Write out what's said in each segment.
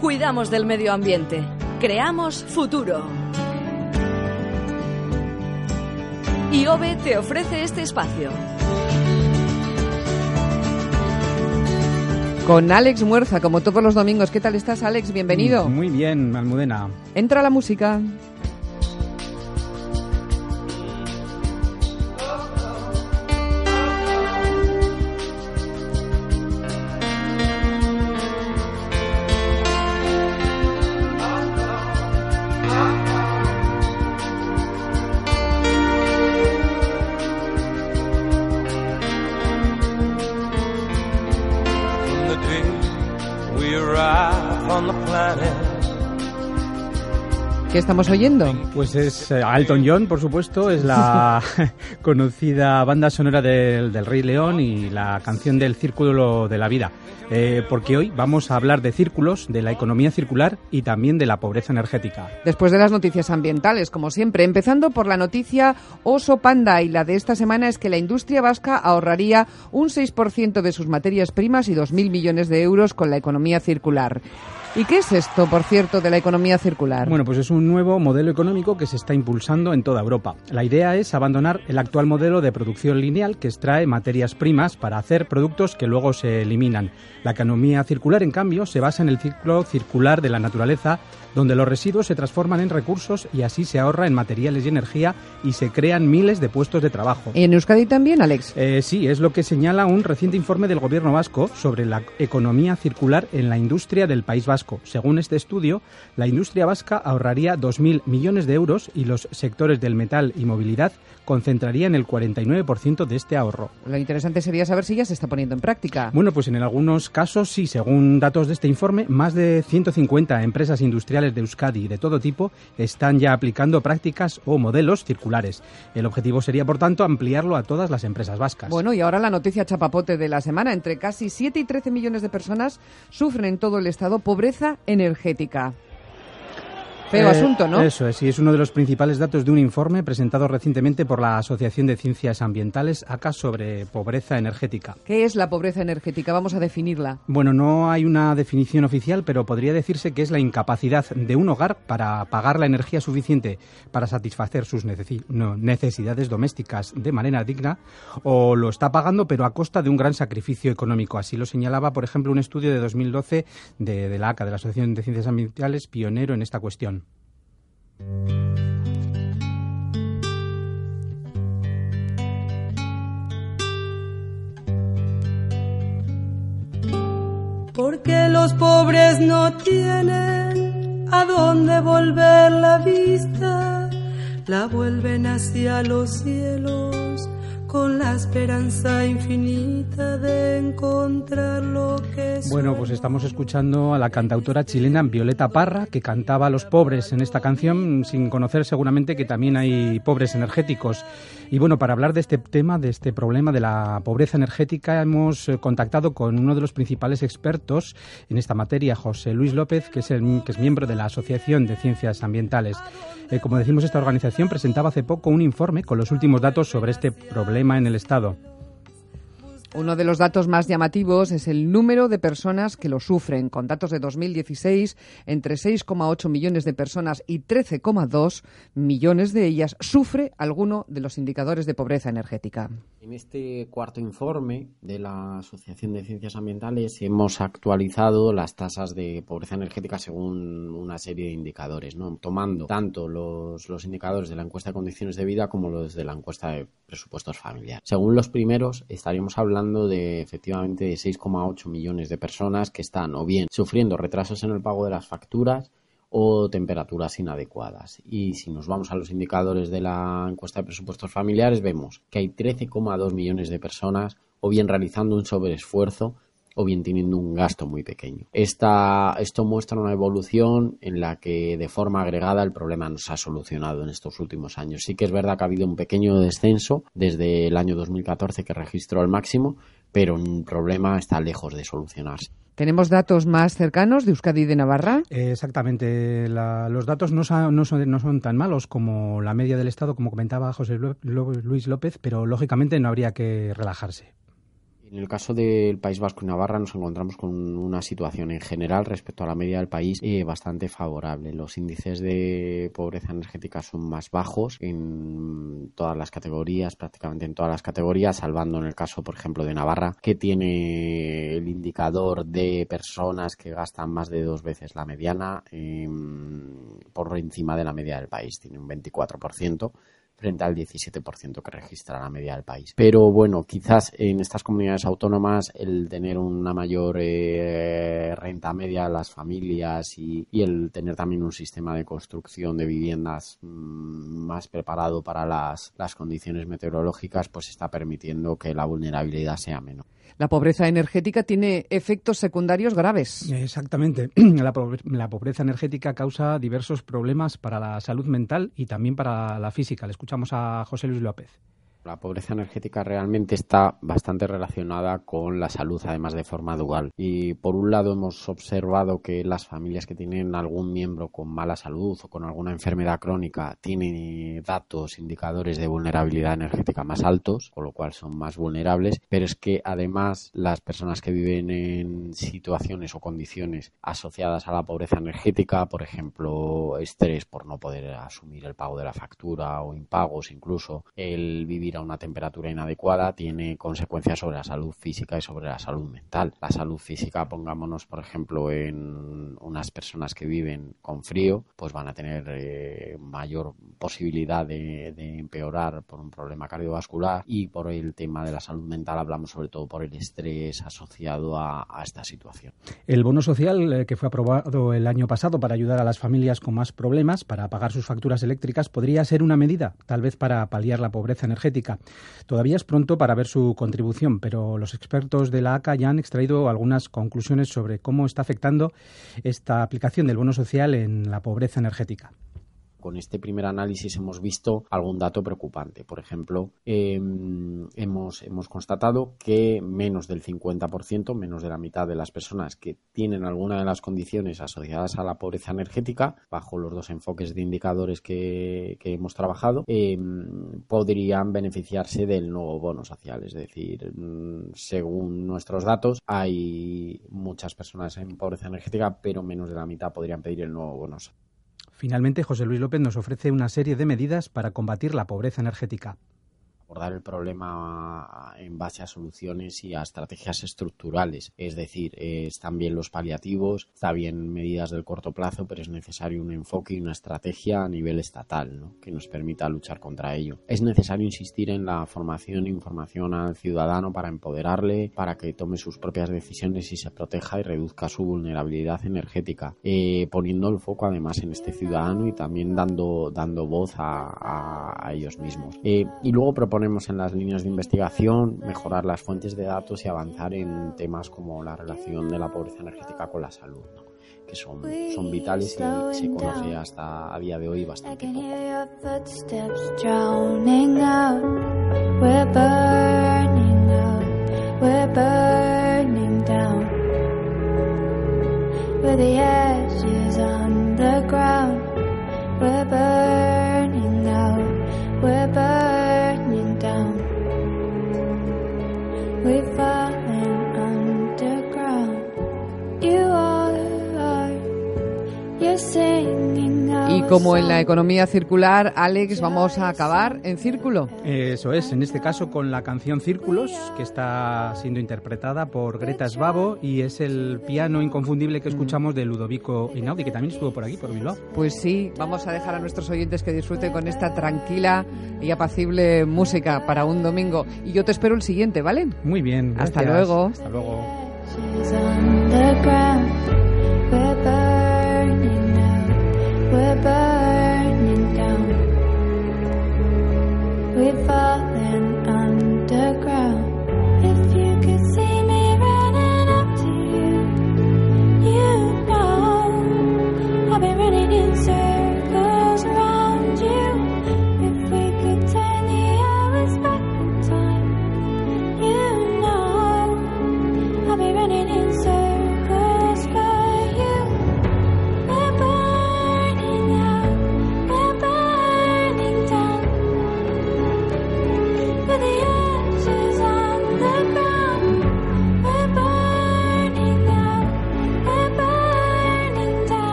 Cuidamos del medio ambiente. Creamos futuro. IOBE te ofrece este espacio. Con Alex Muerza, como todos los domingos. ¿Qué tal estás, Alex? Bienvenido. Muy bien, Almudena. Entra la música. planet ¿Qué estamos oyendo? Pues es eh, Alton John, por supuesto, es la conocida banda sonora del, Rey León y la canción del Círculo de la Vida. Eh, porque hoy vamos a hablar de círculos, de la economía circular y también de la pobreza energética. Después de las noticias ambientales, como siempre, empezando por la noticia Oso Panda y la de esta semana es que la industria vasca ahorraría un 6% de sus materias primas y 2.000 millones de euros con la economía circular. ¿Y qué es esto, por cierto, de la economía circular? Bueno, pues es un nuevo modelo económico que se está impulsando en toda Europa. La idea es abandonar el actual modelo de producción lineal que extrae materias primas para hacer productos que luego se eliminan. La economía circular, en cambio, se basa en el ciclo circular de la naturaleza donde los residuos se transforman en recursos y así se ahorra en materiales y energía y se crean miles de puestos de trabajo. ¿Y en Euskadi también, Alex? Eh, sí, es lo que señala un reciente informe del gobierno vasco sobre la economía circular en la industria del País Vasco. Según este estudio, la industria vasca ahorraría 2.000 millones de euros y los sectores del metal y movilidad concentrarían el 49% de este ahorro. Lo interesante sería saber si ya se está poniendo en práctica. Bueno, pues en algunos casos sí, según datos de este informe, más de 150 empresas industriales de Euskadi de todo tipo están ya aplicando prácticas o modelos circulares. El objetivo sería, por tanto, ampliarlo a todas las empresas vascas. Bueno, y ahora la noticia chapapote de la semana. Entre casi 7 y 13 millones de personas sufren en todo el Estado pobreza energética. Feo eh, asunto, ¿no? Eso es, y es uno de los principales datos de un informe presentado recientemente por la Asociación de Ciencias Ambientales, ACA, sobre pobreza energética. ¿Qué es la pobreza energética? Vamos a definirla. Bueno, no hay una definición oficial, pero podría decirse que es la incapacidad de un hogar para pagar la energía suficiente para satisfacer sus necesidades domésticas de manera digna, o lo está pagando, pero a costa de un gran sacrificio económico. Así lo señalaba, por ejemplo, un estudio de 2012 de, de la ACA, de la Asociación de Ciencias Ambientales, pionero en esta cuestión. Porque los pobres no tienen a dónde volver la vista, la vuelven hacia los cielos con la esperanza infinita de encontrar lo que. Bueno, pues estamos escuchando a la cantautora chilena Violeta Parra, que cantaba a los pobres en esta canción, sin conocer seguramente que también hay pobres energéticos. Y bueno, para hablar de este tema, de este problema de la pobreza energética, hemos eh, contactado con uno de los principales expertos en esta materia, José Luis López, que es, el, que es miembro de la Asociación de Ciencias Ambientales. Eh, como decimos, esta organización presentaba hace poco un informe con los últimos datos sobre este problema en el Estado. Uno de los datos más llamativos es el número de personas que lo sufren. Con datos de 2016, entre 6,8 millones de personas y 13,2 millones de ellas sufre alguno de los indicadores de pobreza energética. En este cuarto informe de la Asociación de Ciencias Ambientales hemos actualizado las tasas de pobreza energética según una serie de indicadores, ¿no? tomando tanto los, indicadores de la encuesta de condiciones de vida como los de la encuesta de presupuestos familiares. Según los primeros, estaríamos hablando de efectivamente de 6,8 millones de personas que están o bien sufriendo retrasos en el pago de las facturas o temperaturas inadecuadas. Y si nos vamos a los indicadores de la encuesta de presupuestos familiares, vemos que hay 13,2 millones de personas o bien realizando un sobreesfuerzo o bien teniendo un gasto muy pequeño. Esta, esto muestra una evolución en la que de forma agregada el problema no se ha solucionado en estos últimos años. Sí que es verdad que ha habido un pequeño descenso desde el año 2014 que registró el máximo, pero el problema está lejos de solucionarse. ¿Tenemos datos más cercanos de Euskadi y de Navarra? exactamente. los datos no son, no, son, no son, tan malos como la media del Estado, como comentaba José Luis López, pero lógicamente no habría que relajarse En el caso del País Vasco y Navarra nos encontramos con una situación en general respecto a la media del país eh, bastante favorable. Los índices de pobreza energética son más bajos en todas las categorías, prácticamente en todas las categorías, salvando en el caso, por ejemplo, de Navarra, que tiene el indicador de personas que gastan más de dos veces la mediana em, por encima de la media del país. Tiene un 24% frente al 17% que registra la media del país. Pero bueno, quizás en estas comunidades autónomas el tener una mayor eh, renta media las familias y, el tener también un sistema de construcción de viviendas mm, más preparado para las, las condiciones meteorológicas, pues está permitiendo que la vulnerabilidad sea menor. La pobreza energética tiene efectos secundarios graves. Exactamente. La, pobreza energética causa diversos problemas para la salud mental y también para la física. Le escuchamos a José Luis López. La pobreza energética realmente está bastante relacionada con la salud, además de forma dual. Y por un lado hemos observado que las familias que tienen algún miembro con mala salud o con alguna enfermedad crónica tienen datos, indicadores de vulnerabilidad energética más altos, con lo cual son más vulnerables. Pero es que además las personas que viven en situaciones o condiciones asociadas a la pobreza energética, por ejemplo, estrés por no poder asumir el pago de la factura o impagos, incluso el vivir a una temperatura inadecuada tiene consecuencias sobre la salud física y sobre la salud mental. La salud física, pongámonos por ejemplo en unas personas que viven con frío, pues van a tener eh, mayor posibilidad de, empeorar por un problema cardiovascular y por el tema de la salud mental hablamos sobre todo por el estrés asociado a, esta situación. El bono social eh, que fue aprobado el año pasado para ayudar a las familias con más problemas para pagar sus facturas eléctricas podría ser una medida, tal vez para paliar la pobreza energética Todavía es pronto para ver su contribución, pero los expertos de la ACA ya han extraído algunas conclusiones sobre cómo está afectando esta aplicación del bono social en la pobreza energética con este primer análisis hemos visto algún dato preocupante. Por ejemplo, em, hemos, constatado que menos del 50%, menos de la mitad de las personas que tienen alguna de las condiciones asociadas a la pobreza energética, bajo los dos enfoques de indicadores que, hemos trabajado, em, podrían beneficiarse del nuevo bono social. Es decir, mm, según nuestros datos, hay muchas personas en pobreza energética, pero menos de la mitad podrían pedir el nuevo bono social. Finalmente, José Luis López nos ofrece una serie de medidas para combatir la pobreza energética abordar el problema en base a soluciones y a estrategias estructurales. Es decir, están bien los paliativos, está bien medidas del corto plazo, pero es necesario un enfoque y una estrategia a nivel estatal que nos permita luchar contra ello. Es necesario insistir en la formación e información al ciudadano para empoderarle, para que tome sus propias decisiones y se proteja y reduzca su vulnerabilidad energética, eh, poniendo el foco además en este ciudadano y también dando, dando voz a, ellos mismos. Eh, y luego proponer ponemos en las líneas de investigación, mejorar las fuentes de datos y avanzar en temas como la relación de la pobreza energética con la salud, que son, son vitales y se conoce hasta a día de hoy bastante poco. Y como en la economía circular, Alex, vamos a acabar en círculo. Eso es, en este caso con la canción Círculos, que está siendo interpretada por Greta Svabo y es el piano inconfundible que escuchamos de Ludovico Inaudi, que también estuvo por aquí, por Bilbao. Pues sí, vamos a dejar a nuestros oyentes que disfruten con esta tranquila y apacible música para un domingo. Y yo te espero el siguiente, ¿vale? Muy bien. Hasta luego. Hasta luego. We're burning down. We've fallen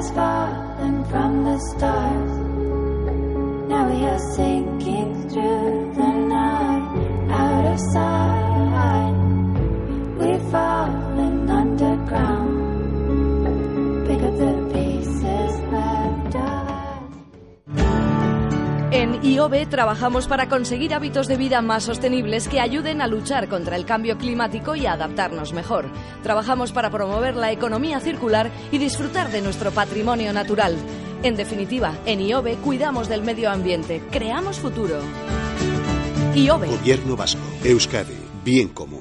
has fallen from the stars. Now we are sinking through. IOB trabajamos para conseguir hábitos de vida más sostenibles que ayuden a luchar contra el cambio climático y a adaptarnos mejor. Trabajamos para promover la economía circular y disfrutar de nuestro patrimonio natural. En definitiva, en IOB cuidamos del medio ambiente, creamos futuro. IOB. Gobierno Vasco, Euskadi, bien común.